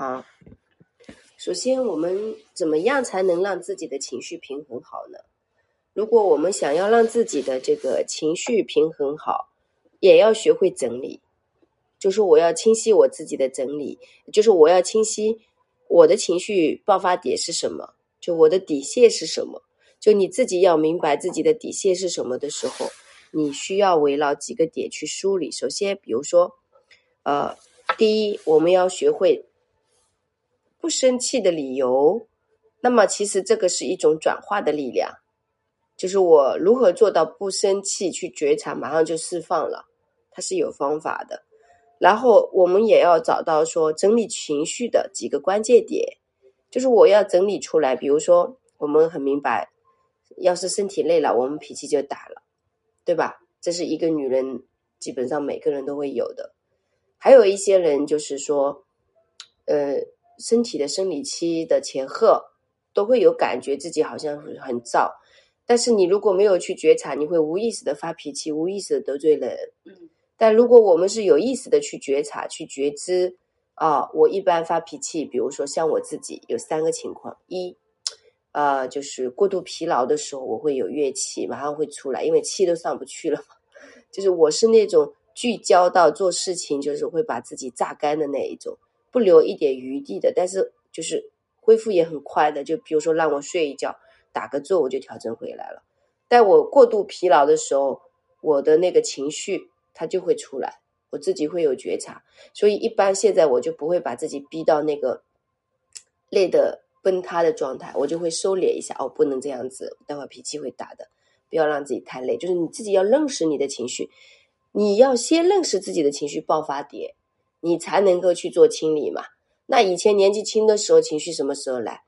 好。首先，我们怎么样才能让自己的情绪平衡好呢？如果我们想要让自己的这个情绪平衡好，也要学会整理。就是我要清晰我自己的整理，就是我要清晰我的情绪爆发点是什么，就我的底线是什么。就你自己要明白自己的底线是什么的时候，你需要围绕几个点去梳理。首先，比如说，呃，第一，我们要学会不生气的理由。那么，其实这个是一种转化的力量，就是我如何做到不生气，去觉察，马上就释放了，它是有方法的。然后我们也要找到说整理情绪的几个关键点，就是我要整理出来。比如说，我们很明白，要是身体累了，我们脾气就大了，对吧？这是一个女人基本上每个人都会有的。还有一些人就是说，呃，身体的生理期的前后都会有感觉自己好像很燥，但是你如果没有去觉察，你会无意识的发脾气，无意识的得罪人。嗯。但如果我们是有意识的去觉察、去觉知，啊，我一般发脾气，比如说像我自己有三个情况：一，呃，就是过度疲劳的时候，我会有怨气，马上会出来，因为气都上不去了嘛。就是我是那种聚焦到做事情，就是会把自己榨干的那一种，不留一点余地的。但是就是恢复也很快的，就比如说让我睡一觉、打个坐，我就调整回来了。但我过度疲劳的时候，我的那个情绪。它就会出来，我自己会有觉察，所以一般现在我就不会把自己逼到那个累的崩塌的状态，我就会收敛一下，哦，不能这样子，待会脾气会大的，不要让自己太累。就是你自己要认识你的情绪，你要先认识自己的情绪爆发点，你才能够去做清理嘛。那以前年纪轻的时候，情绪什么时候来？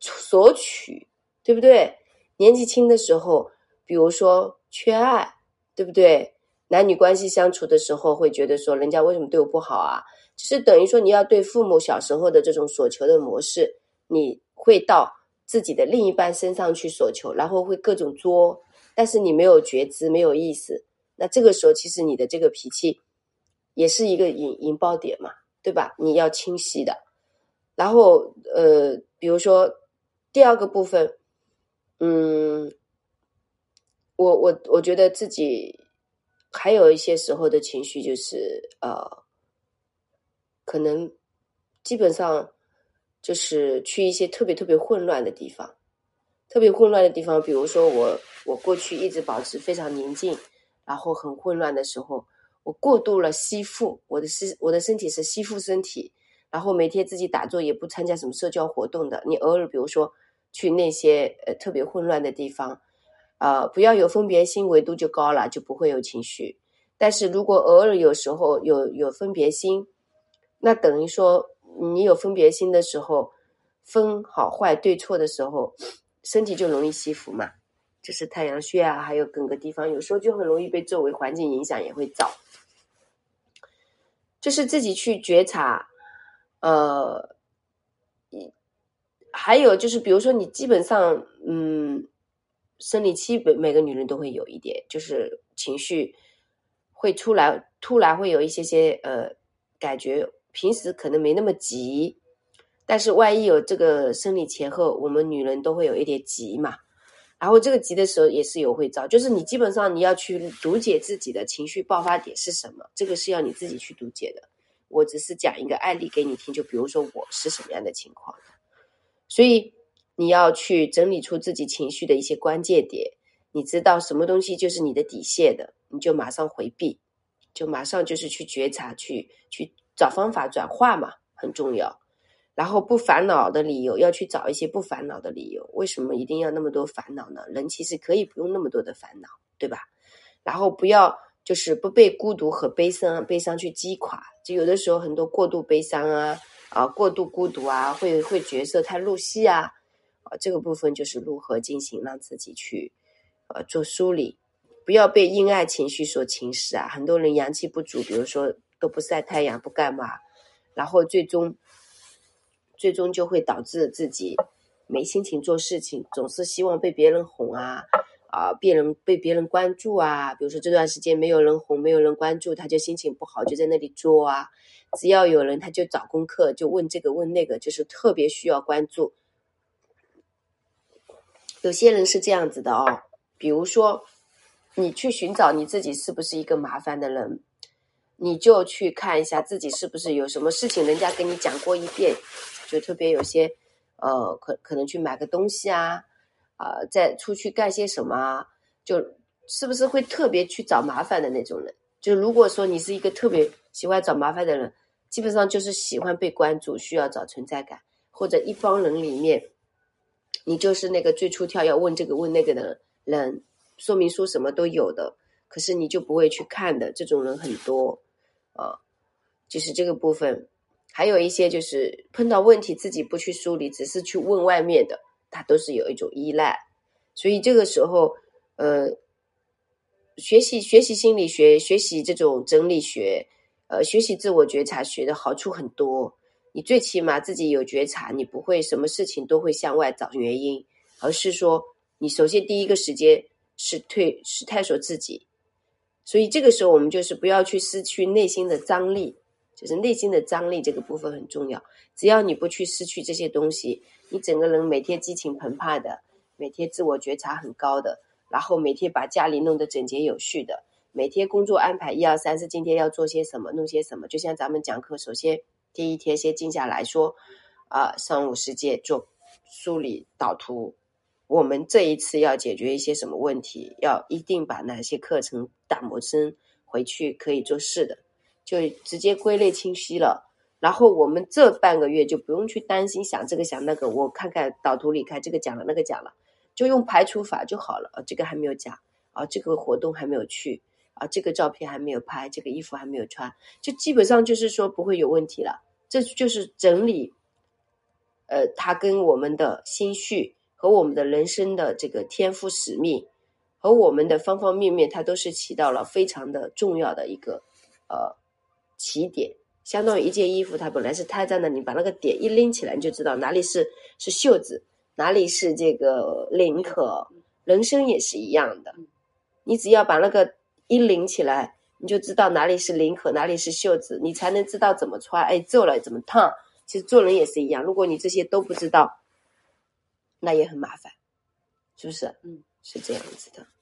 索取，对不对？年纪轻的时候，比如说缺爱，对不对？男女关系相处的时候，会觉得说人家为什么对我不好啊？就是等于说你要对父母小时候的这种所求的模式，你会到自己的另一半身上去所求，然后会各种作，但是你没有觉知，没有意识，那这个时候其实你的这个脾气也是一个引引爆点嘛，对吧？你要清晰的。然后呃，比如说第二个部分，嗯，我我我觉得自己。还有一些时候的情绪就是呃，可能基本上就是去一些特别特别混乱的地方，特别混乱的地方，比如说我我过去一直保持非常宁静，然后很混乱的时候，我过度了吸附，我的身我的身体是吸附身体，然后每天自己打坐也不参加什么社交活动的，你偶尔比如说去那些呃特别混乱的地方。呃，不要有分别心，维度就高了，就不会有情绪。但是如果偶尔有时候有有分别心，那等于说你有分别心的时候，分好坏对错的时候，身体就容易吸附嘛。就是太阳穴啊，还有各个地方，有时候就很容易被周围环境影响，也会燥。就是自己去觉察，呃，还有就是比如说你基本上，嗯。生理期每每个女人都会有一点，就是情绪会出来，突然会有一些些呃感觉，平时可能没那么急，但是万一有这个生理前后，我们女人都会有一点急嘛。然后这个急的时候也是有会躁，就是你基本上你要去读解自己的情绪爆发点是什么，这个是要你自己去读解的。我只是讲一个案例给你听，就比如说我是什么样的情况，所以。你要去整理出自己情绪的一些关键点，你知道什么东西就是你的底线的，你就马上回避，就马上就是去觉察，去去找方法转化嘛，很重要。然后不烦恼的理由，要去找一些不烦恼的理由。为什么一定要那么多烦恼呢？人其实可以不用那么多的烦恼，对吧？然后不要就是不被孤独和悲伤悲伤去击垮，就有的时候很多过度悲伤啊啊，过度孤独啊，会会角色太入戏啊。啊，这个部分就是如何进行让自己去，呃，做梳理，不要被阴暗情绪所侵蚀啊。很多人阳气不足，比如说都不晒太阳，不干嘛，然后最终，最终就会导致自己没心情做事情，总是希望被别人哄啊，啊，别人被别人关注啊。比如说这段时间没有人哄，没有人关注，他就心情不好，就在那里作啊。只要有人他就找功课，就问这个问那个，就是特别需要关注。有些人是这样子的哦，比如说，你去寻找你自己是不是一个麻烦的人，你就去看一下自己是不是有什么事情人家跟你讲过一遍，就特别有些，呃，可可能去买个东西啊，啊，再出去干些什么啊，就是不是会特别去找麻烦的那种人？就如果说你是一个特别喜欢找麻烦的人，基本上就是喜欢被关注，需要找存在感，或者一帮人里面。你就是那个最出挑要问这个问那个的人，说明书什么都有的，可是你就不会去看的，这种人很多啊。就是这个部分，还有一些就是碰到问题自己不去梳理，只是去问外面的，他都是有一种依赖。所以这个时候，呃，学习学习心理学，学习这种整理学，呃，学习自我觉察学的好处很多。你最起码自己有觉察，你不会什么事情都会向外找原因，而是说你首先第一个时间是退是探索自己，所以这个时候我们就是不要去失去内心的张力，就是内心的张力这个部分很重要。只要你不去失去这些东西，你整个人每天激情澎湃的，每天自我觉察很高的，然后每天把家里弄得整洁有序的，每天工作安排一二三四，今天要做些什么，弄些什么，就像咱们讲课，首先。第一天先静下来说，啊，上午时间做梳理导图。我们这一次要解决一些什么问题？要一定把哪些课程打磨成回去可以做事的，就直接归类清晰了。然后我们这半个月就不用去担心想这个想那个。我看看导图里看这个讲了那个讲了，就用排除法就好了。啊，这个还没有讲，啊，这个活动还没有去。啊，这个照片还没有拍，这个衣服还没有穿，就基本上就是说不会有问题了。这就是整理，呃，它跟我们的心绪和我们的人生的这个天赋使命和我们的方方面面，它都是起到了非常的重要的一个呃起点。相当于一件衣服，它本来是摊在那，你把那个点一拎起来，你就知道哪里是是袖子，哪里是这个领口。人生也是一样的，你只要把那个。一拎起来，你就知道哪里是领口，哪里是袖子，你才能知道怎么穿。哎，皱了怎么烫？其实做人也是一样，如果你这些都不知道，那也很麻烦，是不是？嗯，是这样子的。